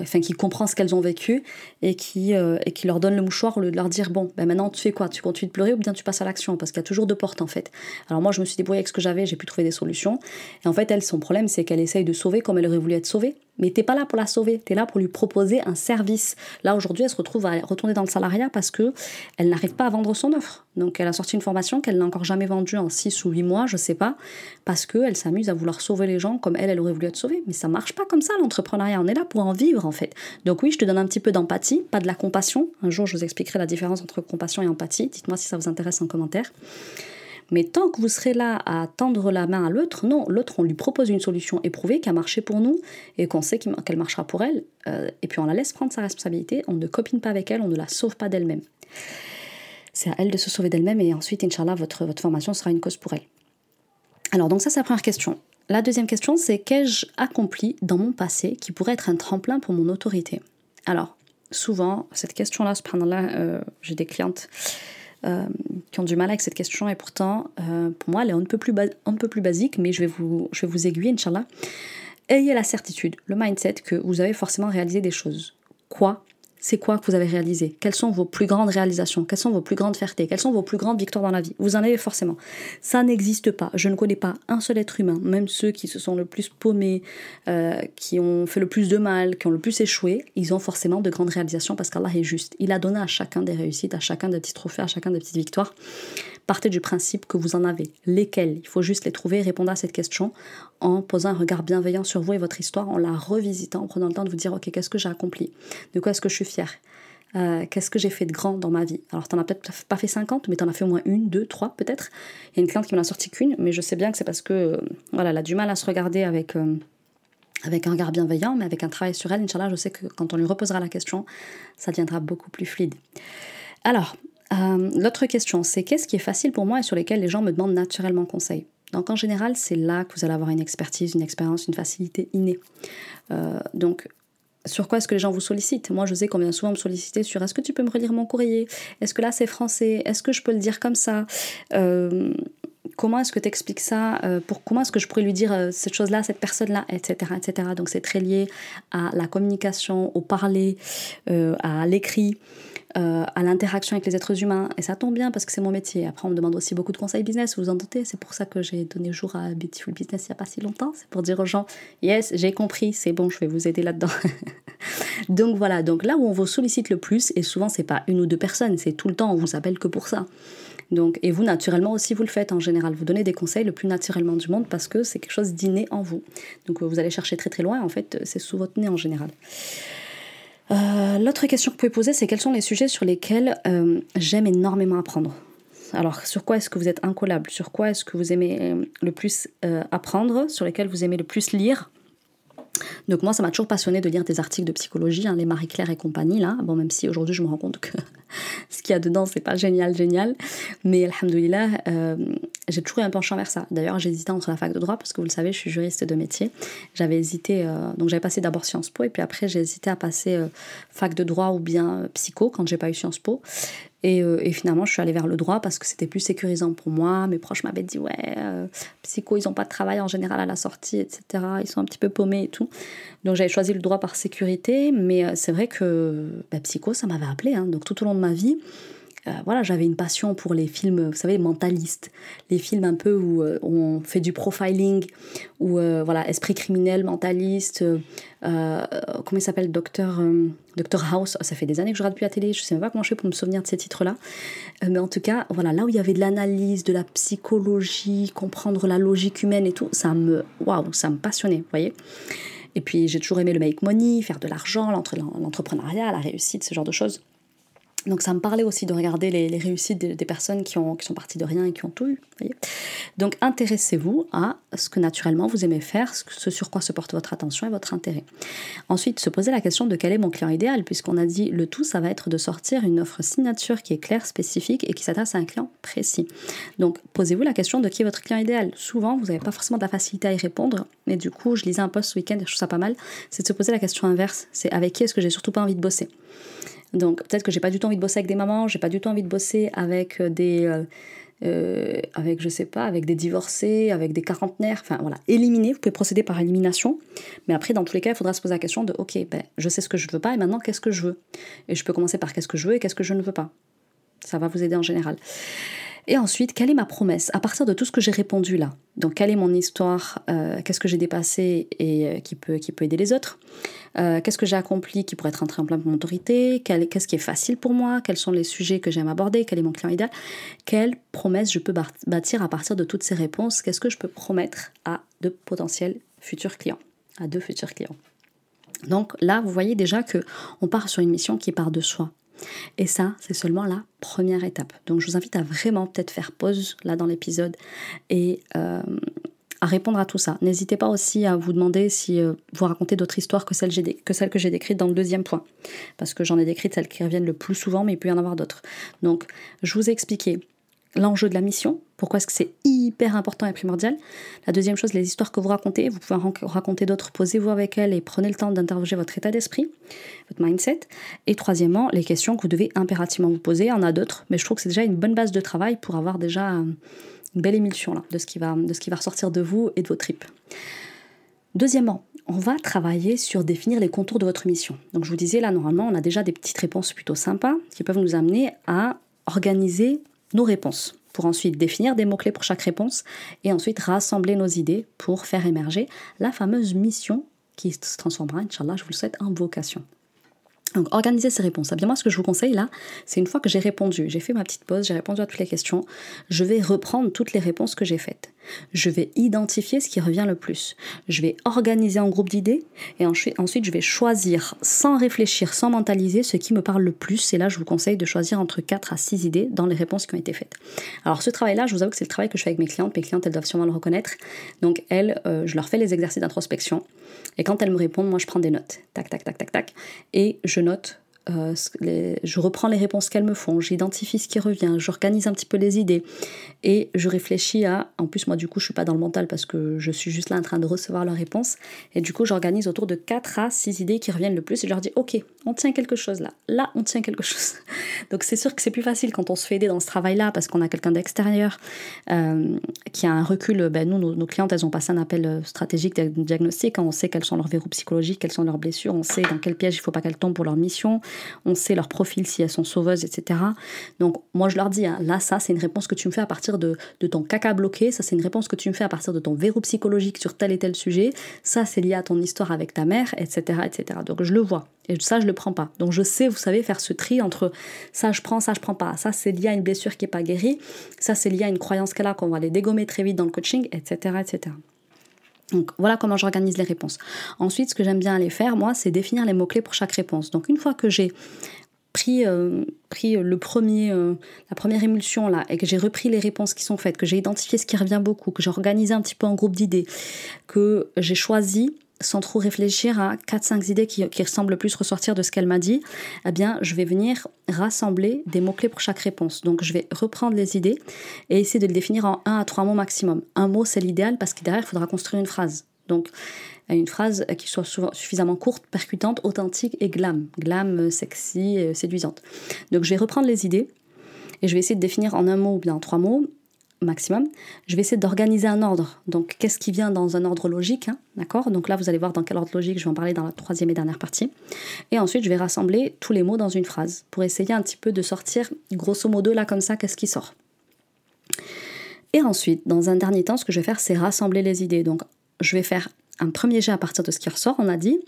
enfin qui comprend ce qu'elles ont vécu et qui, euh, et qui leur donne le mouchoir au lieu de leur dire bon ben maintenant tu fais quoi? Tu continues de pleurer ou bien tu passes à l'action? Parce qu'il y a toujours deux portes en fait. Alors moi je me suis débrouillée avec ce que j'avais j'ai pu trouver des solutions. Et en fait elle son problème c'est qu'elle essaye de sauver comme elle aurait voulu être sauvée mais t'es pas là pour la sauver, tu es là pour lui proposer un service. Là aujourd'hui, elle se retrouve à retourner dans le salariat parce que elle n'arrive pas à vendre son offre. Donc elle a sorti une formation qu'elle n'a encore jamais vendue en 6 ou 8 mois, je sais pas, parce qu'elle s'amuse à vouloir sauver les gens comme elle, elle aurait voulu être sauvée. Mais ça marche pas comme ça l'entrepreneuriat, on est là pour en vivre en fait. Donc oui, je te donne un petit peu d'empathie, pas de la compassion. Un jour, je vous expliquerai la différence entre compassion et empathie. Dites-moi si ça vous intéresse en commentaire. Mais tant que vous serez là à tendre la main à l'autre, non, l'autre, on lui propose une solution éprouvée qui a marché pour nous et qu'on sait qu'elle marchera pour elle, euh, et puis on la laisse prendre sa responsabilité, on ne copine pas avec elle, on ne la sauve pas d'elle-même. C'est à elle de se sauver d'elle-même et ensuite, Inch'Allah, votre, votre formation sera une cause pour elle. Alors, donc ça, c'est la première question. La deuxième question, c'est qu'ai-je accompli dans mon passé qui pourrait être un tremplin pour mon autorité? Alors, souvent, cette question-là, subhanallah, euh, j'ai des clientes euh, qui ont du mal avec cette question et pourtant, euh, pour moi, elle est un peu plus, un peu plus basique, mais je vais vous, je vais vous aiguiller, Inch'Allah. Ayez la certitude, le mindset que vous avez forcément réalisé des choses. Quoi c'est quoi que vous avez réalisé? Quelles sont vos plus grandes réalisations? Quelles sont vos plus grandes fiertés? Quelles sont vos plus grandes victoires dans la vie? Vous en avez forcément. Ça n'existe pas. Je ne connais pas un seul être humain, même ceux qui se sont le plus paumés, euh, qui ont fait le plus de mal, qui ont le plus échoué, ils ont forcément de grandes réalisations parce qu'Allah est juste. Il a donné à chacun des réussites, à chacun des petits trophées, à chacun des petites victoires partez du principe que vous en avez. Lesquels Il faut juste les trouver et répondre à cette question en posant un regard bienveillant sur vous et votre histoire, en la revisitant, en prenant le temps de vous dire, ok, qu'est-ce que j'ai accompli? De quoi est-ce que je suis fière? Euh, qu'est-ce que j'ai fait de grand dans ma vie? Alors, t'en as peut-être pas fait 50, mais t'en as fait au moins une, deux, trois, peut-être. Il y a une cliente qui m'en a sorti qu'une, mais je sais bien que c'est parce que, euh, voilà, elle a du mal à se regarder avec, euh, avec un regard bienveillant, mais avec un travail sur elle, Inch'Allah, je sais que quand on lui reposera la question, ça deviendra beaucoup plus fluide. Alors, euh, l'autre question, c'est qu'est-ce qui est facile pour moi et sur lesquels les gens me demandent naturellement conseil? Donc en général, c'est là que vous allez avoir une expertise, une expérience, une facilité innée. Euh, donc sur quoi est-ce que les gens vous sollicitent? Moi, je sais qu'on vient souvent me solliciter sur est-ce que tu peux me relire mon courrier? Est-ce que là c'est français? Est-ce que je peux le dire comme ça? Euh, Comment est-ce que tu expliques ça? Pour, Comment est-ce que je pourrais lui dire cette chose-là, cette personne-là, etc., etc. Donc c'est très lié à la communication, au parler, à l'écrit. Euh, à l'interaction avec les êtres humains. Et ça tombe bien parce que c'est mon métier. Après, on me demande aussi beaucoup de conseils business, vous en doutez. C'est pour ça que j'ai donné jour à Beautiful Business il n'y a pas si longtemps. C'est pour dire aux gens, yes, j'ai compris, c'est bon, je vais vous aider là-dedans. donc voilà, donc là où on vous sollicite le plus, et souvent c'est pas une ou deux personnes, c'est tout le temps, on vous appelle que pour ça. Donc, et vous, naturellement aussi, vous le faites en général. Vous donnez des conseils le plus naturellement du monde parce que c'est quelque chose d'inné en vous. Donc, vous allez chercher très très loin. En fait, c'est sous votre nez en général. Euh, l'autre question que vous pouvez poser, c'est quels sont les sujets sur lesquels euh, j'aime énormément apprendre? Alors, sur quoi est-ce que vous êtes incollable Sur quoi est-ce que vous aimez euh, le plus apprendre? Sur lesquels vous aimez le plus lire? Donc moi, ça m'a toujours passionné de lire des articles de psychologie, hein, les Marie-Claire et compagnie, là. Bon, même si aujourd'hui, je me rends compte que ce qu'il y a dedans, c'est pas génial, génial. Mais alhamdoulilah, euh, j'ai toujours eu un penchant vers ça. D'ailleurs, hésité entre la fac de droit, parce que vous le savez, je suis juriste de métier. J'avais hésité, euh, donc j'avais passé d'abord Sciences Po, et puis après, j'ai hésité à passer euh, fac de droit ou bien psycho quand j'ai pas eu Sciences Po. Euh, et, finalement, je suis allée vers le droit parce que c'était plus sécurisant pour moi. Mes proches m'avaient dit, ouais, euh, psycho, ils n'ont pas de travail en général à la sortie, etc. Ils sont un petit peu paumés et tout. Donc j'avais choisi le droit par sécurité, mais euh, c'est vrai que bah, psycho, ça m'avait appelé. Hein. Donc tout au long de ma vie, euh, voilà, j'avais une passion pour les films, vous savez, mentalistes, les films un peu où, euh, on fait du profiling, ou euh, voilà, esprit criminel, mentaliste, comment il s'appelle, Docteur, Docteur House. ça fait des années que je regarde plus la télé, je sais même pas comment je fais pour me souvenir de ces titres-là. mais en tout cas, voilà, là où il y avait de l'analyse, de la psychologie, comprendre la logique humaine et tout, ça me, waouh, ça me passionnait, vous voyez. Et puis j'ai toujours aimé le make money, faire de l'argent, l'entrepreneuriat, la réussite, ce genre de choses. Donc ça me parlait aussi de regarder les, réussites des, personnes qui, ont, qui sont parties de rien et qui ont tout eu. Donc intéressez-vous à ce que naturellement vous aimez faire, ce sur quoi se porte votre attention et votre intérêt. Ensuite, se poser la question de quel est mon client idéal, puisqu'on a dit le tout, ça va être de sortir une offre signature qui est claire, spécifique et qui s'adresse à un client précis. Donc posez-vous la question de qui est votre client idéal. Souvent, vous n'avez pas forcément de la facilité à y répondre, mais du coup, je lisais un post ce week-end et je trouve ça pas mal, c'est de se poser la question inverse, c'est avec qui est-ce que j'ai surtout pas envie de bosser? Donc peut-être que j'ai pas du tout envie de bosser avec des mamans, j'ai pas du tout envie de bosser avec euh, des euh, euh, avec je sais pas, avec des divorcés, avec des quarantenaires, enfin voilà, éliminer, vous pouvez procéder par élimination, mais après dans tous les cas, il faudra se poser la question de OK, ben je sais ce que je veux pas et maintenant qu'est-ce que je veux? Et je peux commencer par qu'est-ce que je veux et qu'est-ce que je ne veux pas. Ça va vous aider en général. Et ensuite, quelle est ma promesse À partir de tout ce que j'ai répondu là, donc quelle est mon histoire euh, Qu'est-ce que j'ai dépassé et euh, qui, peut, qui peut aider les autres? Euh, Qu'est-ce que j'ai accompli qui pourrait être un tremplin pour mon autorité? Qu'est-ce qui est facile pour moi? Quels sont les sujets que j'aime aborder? Quel est mon client idéal? Quelle promesse je peux bâtir à partir de toutes ces réponses? Qu'est-ce que je peux promettre à de potentiels futurs clients? À deux futurs clients. Donc là, vous voyez déjà que on part sur une mission qui part de soi. Et ça, c'est seulement la première étape. Donc je vous invite à vraiment peut-être faire pause là dans l'épisode et euh, à répondre à tout ça. N'hésitez pas aussi à vous demander si euh, vous racontez d'autres histoires que que celles que j'ai décrites dans le deuxième point. Parce que j'en ai décrites celles qui reviennent le plus souvent, mais il peut y en avoir d'autres. Donc je vous ai expliqué l'enjeu de la mission, pourquoi est-ce que c'est hyper important et primordial. La deuxième chose, les histoires que vous racontez, vous pouvez en raconter d'autres, posez-vous avec elles et prenez le temps d'interroger votre état d'esprit, votre mindset. Et troisièmement, les questions que vous devez impérativement vous poser, il y en a d'autres, mais je trouve que c'est déjà une bonne base de travail pour avoir déjà euh, une belle émulsion là, de, ce qui va, de ce qui va ressortir de vous et de vos tripes. Deuxièmement, on va travailler sur définir les contours de votre mission. Donc je vous disais là, normalement, on a déjà des petites réponses plutôt sympas qui peuvent nous amener à organiser nos réponses pour ensuite définir des mots-clés pour chaque réponse et ensuite rassembler nos idées pour faire émerger la fameuse mission qui se transformera, Inch'Allah, je vous le souhaite, en vocation. Donc, organiser ces réponses. Eh bien, moi, ce que je vous conseille là, c'est une fois que j'ai répondu, j'ai fait ma petite pause, j'ai répondu à toutes les questions, je vais reprendre toutes les réponses que j'ai faites. Je vais identifier ce qui revient le plus. Je vais organiser en groupe d'idées et ensuite, je vais choisir sans réfléchir, sans mentaliser ce qui me parle le plus. Et là, je vous conseille de choisir entre 4 à 6 idées dans les réponses qui ont été faites. Alors, ce travail-là, je vous avoue que c'est le travail que je fais avec mes clientes. Mes clientes, elles doivent sûrement le reconnaître. Donc, elles, euh, je leur fais les exercices d'introspection. Et quand elles me répondent, moi, je prends des notes. Tac, tac, tac, tac, tac. Et je note euh, je reprends les réponses qu'elles me font, j'identifie ce qui revient, j'organise un petit peu les idées et je réfléchis à. En plus, moi, du coup, je suis pas dans le mental parce que je suis juste là en train de recevoir leurs réponses. Et du coup, j'organise autour de 4 à 6 idées qui reviennent le plus et je leur dis Ok, on tient quelque chose là. Là, on tient quelque chose. Donc, c'est sûr que c'est plus facile quand on se fait aider dans ce travail-là parce qu'on a quelqu'un d'extérieur euh, qui a un recul. Ben, nous, nos, clientes, elles ont passé un appel euh, stratégique de diagnostic. On sait quels sont leurs verrous psychologiques, quelles sont leurs blessures, on sait dans quel piège il faut pas qu'elles tombent pour leur mission on sait leur profil, si elles sont sauveuses, etc. Donc moi je leur dis, hein, là ça c'est une réponse que tu me fais à partir de, ton caca bloqué, ça c'est une réponse que tu me fais à partir de ton verrou psychologique sur tel et tel sujet, ça c'est lié à ton histoire avec ta mère, etc. etc. Donc je le vois. Et ça, je le prends pas. Donc je sais, vous savez, faire ce tri entre ça je prends, ça je prends pas. Ça c'est lié à une blessure qui est pas guérie. Ça c'est lié à une croyance qu'elle a qu'on va les dégommer très vite dans le coaching, etc. etc. Donc voilà comment j'organise les réponses. Ensuite, ce que j'aime bien aller faire, moi, c'est définir les mots-clés pour chaque réponse. Donc une fois que j'ai pris, euh, premier, euh, la première émulsion là, et que j'ai repris les réponses qui sont faites, que j'ai identifié ce qui revient beaucoup, que j'ai organisé un petit peu en groupe d'idées, que j'ai choisi sans trop réfléchir à 4-5 idées qui, qui ressemblent plus ressortir de ce qu'elle m'a dit, eh bien, je vais venir rassembler des mots-clés pour chaque réponse. Donc, je vais reprendre les idées et essayer de les définir en 1 à 3 mots maximum. Un mot, c'est l'idéal parce que derrière, il faudra construire une phrase. Donc, une phrase qui soit suffisamment courte, percutante, authentique et glam. Glam, sexy, euh, séduisante. Donc, je vais reprendre les idées et je vais essayer de définir en un mot ou bien en trois mots maximum. Je vais essayer d'organiser un ordre. Donc, qu'est-ce qui vient dans un ordre logique hein, D'accord? Donc là, vous allez voir dans quel ordre logique, je vais en parler dans la troisième et dernière partie. Et ensuite, je vais rassembler tous les mots dans une phrase pour essayer un petit peu de sortir, grosso modo, là, comme ça, qu'est-ce qui sort. Et ensuite, dans un dernier temps, ce que je vais faire, c'est rassembler les idées. Donc, je vais faire un premier jet à partir de ce qui ressort, on a dit.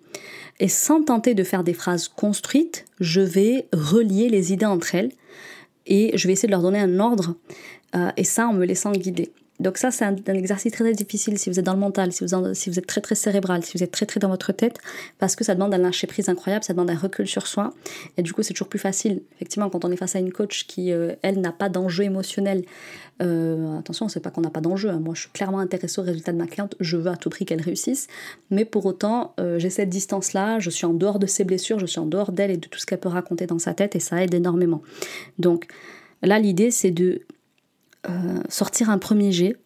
Et sans tenter de faire des phrases construites, je vais relier les idées entre elles et je vais essayer de leur donner un ordre, euh, et ça en me laissant guider. Donc ça, c'est un, exercice très, très difficile si vous êtes dans le mental, si vous, si vous êtes très très cérébral, si vous êtes très très dans votre tête, parce que ça demande un lâcher prise incroyable, ça demande un recul sur soi, et du coup c'est toujours plus facile. Effectivement, quand on est face à une coach qui, euh, elle, n'a pas d'enjeu émotionnel, euh, attention, c'est pas qu'on n'a pas d'enjeu, hein. moi je suis clairement intéressée au résultat de ma cliente, je veux à tout prix qu'elle réussisse, mais pour autant, j'ai cette distance-là, je suis en dehors de ses blessures, je suis en dehors d'elle et de tout ce qu'elle peut raconter dans sa tête, et ça aide énormément. Donc là, l'idée c'est de euh, sortir un premier jet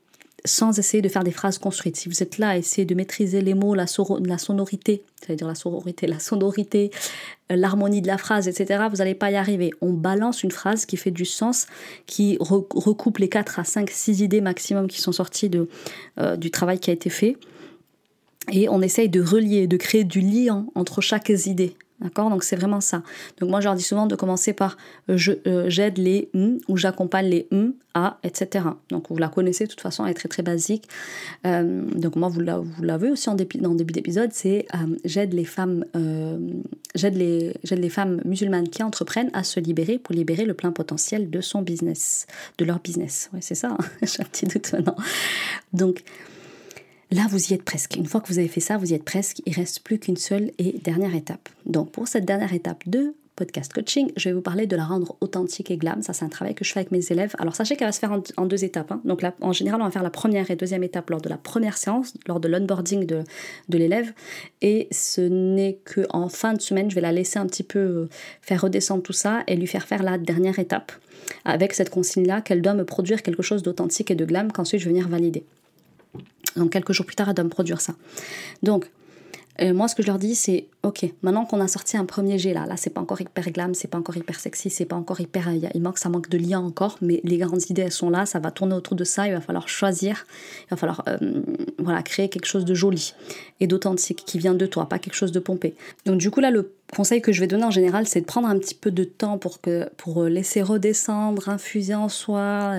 sans essayer de faire des phrases construites. Si vous êtes là à essayer de maîtriser les mots, la, sonorité, c'est-à-dire la sororité, la sonorité, euh, l'harmonie de la phrase, etc., vous n'allez pas y arriver. On balance une phrase qui fait du sens, qui recoupe les 4 à 5, 6 idées maximum qui sont sorties euh, du travail qui a été fait. Et on essaye de relier, de créer du lien entre chaque idée. D'accord? Donc c'est vraiment ça. Donc moi je leur dis souvent de commencer par euh, euh, j'aide les m ou j'accompagne les m à, etc. Donc vous la connaissez de toute façon, elle est très très basique. Euh, donc moi vous, l'avez aussi en début, dans le début d'épisode, c'est j'aide les femmes j'aide les, les femmes musulmanes qui entreprennent à se libérer pour libérer le plein potentiel de son business, de leur business. Ouais c'est ça, hein. j'ai un petit doute maintenant. Donc Là, vous y êtes presque. Une fois que vous avez fait ça, vous y êtes presque. Il reste plus qu'une seule et dernière étape. Donc, pour cette dernière étape de podcast coaching, je vais vous parler de la rendre authentique et glam. Ça, c'est un travail que je fais avec mes élèves. Alors, sachez qu'elle va se faire en, deux étapes. Hein. Donc, là, en général, on va faire la première et deuxième étape lors de la première séance, lors de l'onboarding de, de l'élève. Et ce n'est qu'en fin de semaine, je vais la laisser un petit peu euh, faire redescendre tout ça et lui faire faire la dernière étape avec cette consigne-là qu'elle doit me produire quelque chose d'authentique et de glam qu'ensuite je vais venir valider. Donc quelques jours plus tard, elle doit me produire ça. Donc, euh, moi, ce que je leur dis, c'est ok, maintenant qu'on a sorti un premier jet là, là, c'est pas encore hyper glam, c'est pas encore hyper sexy, c'est pas encore hyper. Il manque, ça manque de lien encore, mais les grandes idées, elles sont là, ça va tourner autour de ça, il va falloir choisir, il va falloir euh, voilà, créer quelque chose de joli et d'authentique qui vient de toi, pas quelque chose de pompé. Donc, du coup, là, le conseil que je vais donner en général, c'est de prendre un petit peu de temps pour, que, pour laisser redescendre, infuser en soi,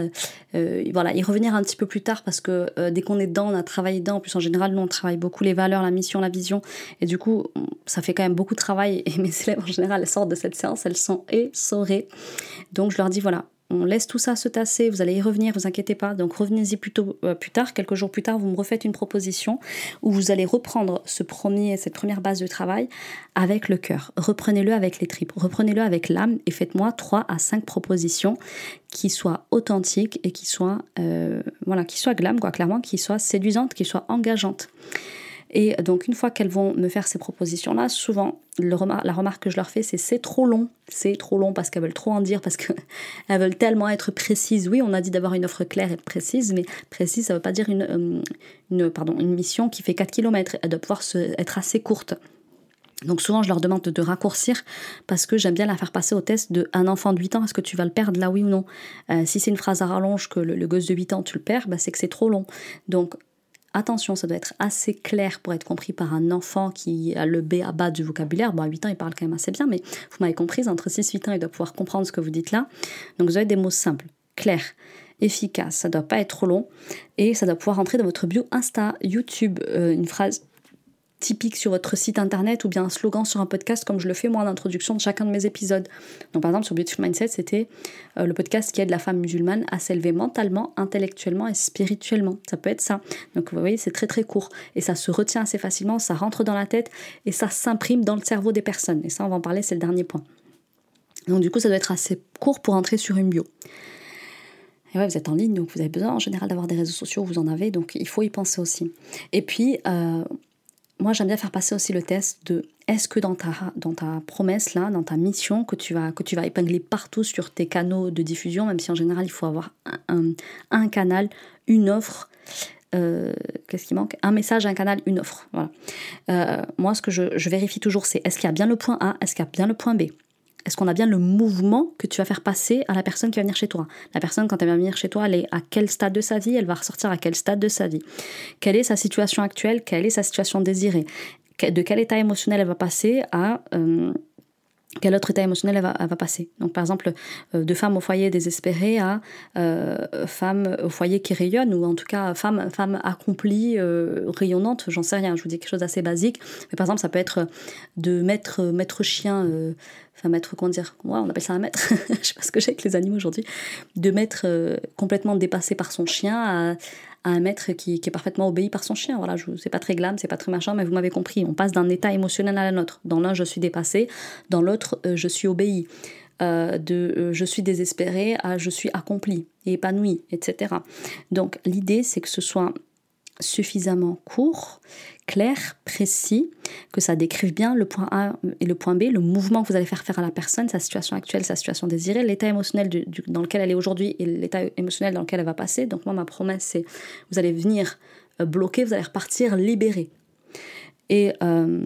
euh, voilà, y revenir un petit peu plus tard parce que dès qu'on est dedans, on a travaillé dedans. En plus, en général, nous, on travaille beaucoup les valeurs, la mission, la vision, et du coup, ça fait quand même beaucoup de travail et mes élèves en général sortent de cette séance, elles sont essorées. Donc je leur dis voilà, on laisse tout ça se tasser, vous allez y revenir, vous inquiétez pas. Donc revenez-y plutôt euh, plus tard, quelques jours plus tard, vous me refaites une proposition où vous allez reprendre ce premier, cette première base de travail avec le cœur. Reprenez-le avec les tripes, reprenez-le avec l'âme et faites-moi 3 à 5 propositions qui soient authentiques et qui soient, euh, voilà, qui soient glam, quoi, clairement, qui soient séduisantes, qui soient engageantes. Et donc une fois qu'elles vont me faire ces propositions-là, souvent la remarque que je leur fais, c'est c'est trop long, c'est trop long parce qu'elles veulent trop en dire, parce qu'elles veulent tellement être précises. Oui, on a dit d'avoir une offre claire et précise, mais précise, ça ne veut pas dire une, euh, mission qui fait 4 km. Elle doit pouvoir être assez courte. Donc souvent, je leur demande de raccourcir parce que j'aime bien la faire passer au test de un enfant de 8 ans, est-ce que tu vas le perdre là, oui ou non? Euh, Si c'est une phrase à rallonge que le, gosse de 8 ans, tu le perds, bah, c'est que c'est trop long. Donc Attention, ça doit être assez clair pour être compris par un enfant qui a le B à bas du vocabulaire. Bon, à 8 ans, il parle quand même assez bien, mais vous m'avez compris, entre 6 et 8 ans, il doit pouvoir comprendre ce que vous dites là. Donc vous avez des mots simples, clairs, efficaces, ça doit pas être trop long, et ça doit pouvoir rentrer dans votre bio Insta, YouTube, euh, une phrase typique sur votre site internet ou bien un slogan sur un podcast comme je le fais moi en introduction de chacun de mes épisodes. Donc par exemple sur Beautiful Mindset, c'était euh, le podcast qui aide la femme musulmane à s'élever mentalement, intellectuellement et spirituellement. Ça peut être ça. Donc vous voyez, c'est très très court et ça se retient assez facilement, ça rentre dans la tête et ça s'imprime dans le cerveau des personnes. Et ça, on va en parler, c'est le dernier point. Donc du coup, ça doit être assez court pour entrer sur une bio. Et ouais, vous êtes en ligne, donc vous avez besoin en général d'avoir des réseaux sociaux, vous en avez, donc il faut y penser aussi. Et puis, euh, moi, j'aime bien faire passer aussi le test de est-ce que dans ta, dans ta promesse, là, dans ta mission, que tu, vas, que tu vas épingler partout sur tes canaux de diffusion, même si en général, il faut avoir un, canal, une offre, euh, qu'est-ce qui manque? Un message, un canal, une offre. Voilà. Euh, moi, ce que je, je vérifie toujours, c'est est-ce qu'il y a bien le point A, est-ce qu'il y a bien le point B? Est-ce qu'on a bien le mouvement que tu vas faire passer à la personne qui va venir chez toi? La personne, quand elle va venir chez toi, elle est à quel stade de sa vie? Elle va ressortir à quel stade de sa vie? Quelle est sa situation actuelle? Quelle est sa situation désirée? De quel état émotionnel elle va passer à... Euh, quel autre état émotionnel elle va, passer. Donc par exemple, euh, de femme au foyer désespérée à euh, femme au foyer qui rayonne, ou en tout cas femme, femme accomplie, rayonnante, j'en sais rien, je vous dis quelque chose d'assez basique. Mais par exemple, ça peut être de mettre maître chien enfin mettre, comment dire, on appelle ça un maître, je sais pas ce que j'ai avec les animaux aujourd'hui, de euh, complètement dépassé par son chien un maître qui, est parfaitement obéi par son chien. Voilà, c'est pas très glam, c'est pas très machin, mais vous m'avez compris. On passe d'un état émotionnel à l'autre. Dans l'un, je suis dépassé, dans l'autre, euh, je suis obéi. Euh, de je suis désespéré à je suis accompli et épanoui, etc. Donc l'idée, c'est que ce soit suffisamment court, clair, précis, que ça décrive bien le point A et le point B, le mouvement que vous allez faire faire à la personne, sa situation actuelle, sa situation désirée, l'état émotionnel dans lequel elle est aujourd'hui et l'état émotionnel dans lequel elle va passer. Donc moi, ma promesse, c'est vous allez venir euh, bloquer, vous allez repartir libéré. Et euh,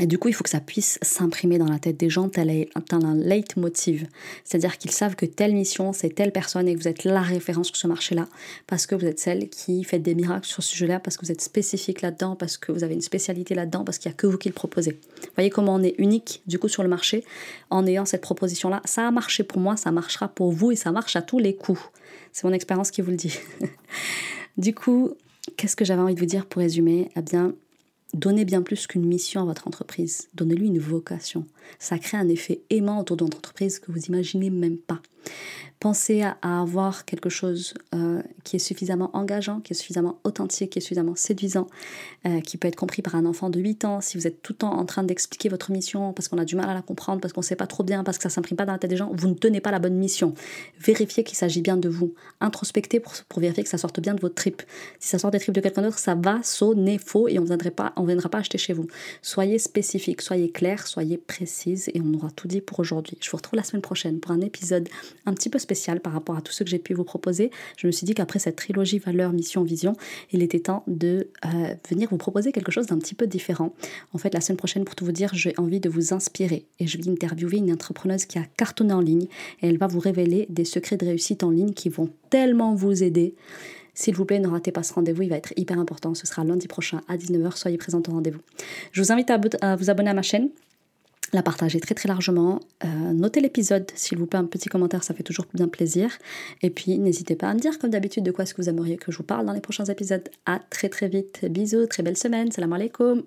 et du coup, il faut que ça puisse s'imprimer dans la tête des gens tel, un leitmotiv. C'est-à-dire qu'ils savent que telle mission, c'est telle personne et que vous êtes la référence sur ce marché-là parce que vous êtes celle qui fait des miracles sur ce sujet-là, parce que vous êtes spécifique là-dedans, parce que vous avez une spécialité là-dedans, parce qu'il n'y a que vous qui le proposez. Vous voyez comment on est unique du coup sur le marché en ayant cette proposition-là. Ça a marché pour moi, ça marchera pour vous et ça marche à tous les coups. C'est mon expérience qui vous le dit. du coup, qu'est-ce que j'avais envie de vous dire pour résumer? Eh bien, Donnez bien plus qu'une mission à votre entreprise. Donnez-lui une vocation. Ça crée un effet aimant autour de votre entreprise que vous imaginez même pas. Pensez à, avoir quelque chose euh, qui est suffisamment engageant, qui est suffisamment authentique, qui est suffisamment séduisant, euh, qui peut être compris par un enfant de 8 ans. Si vous êtes tout le temps en train d'expliquer votre mission parce qu'on a du mal à la comprendre, parce qu'on ne sait pas trop bien, parce que ça ne s'imprime pas dans la tête des gens, vous ne tenez pas la bonne mission. Vérifiez qu'il s'agit bien de vous. Introspectez pour, vérifier que ça sorte bien de votre trip. Si ça sort des tripes de quelqu'un d'autre, ça va sonner faux et on ne viendra pas acheter chez vous. Soyez spécifique, soyez clair, soyez précise et on aura tout dit pour aujourd'hui. Je vous retrouve la semaine prochaine pour un épisode un petit peu spécial par rapport à tout ce que j'ai pu vous proposer. Je me suis dit qu'après cette trilogie valeur, mission, vision, il était temps de euh, venir vous proposer quelque chose d'un petit peu différent. En fait, la semaine prochaine, pour tout vous dire, j'ai envie de vous inspirer et je vais interviewer une entrepreneuse qui a cartonné en ligne et elle va vous révéler des secrets de réussite en ligne qui vont tellement vous aider. S'il vous plaît, ne ratez pas ce rendez-vous, il va être hyper important. Ce sera lundi prochain à 19h, soyez présents au rendez-vous. Je vous invite à vous abonner à ma chaîne la partager très très largement. Euh, notez l'épisode, s'il vous plaît, un petit commentaire, ça fait toujours bien plaisir. Et puis n'hésitez pas à me dire, comme d'habitude, de quoi est-ce que vous aimeriez que je vous parle dans les prochains épisodes. À très très vite. Bisous, très belle semaine. Salam alaikum.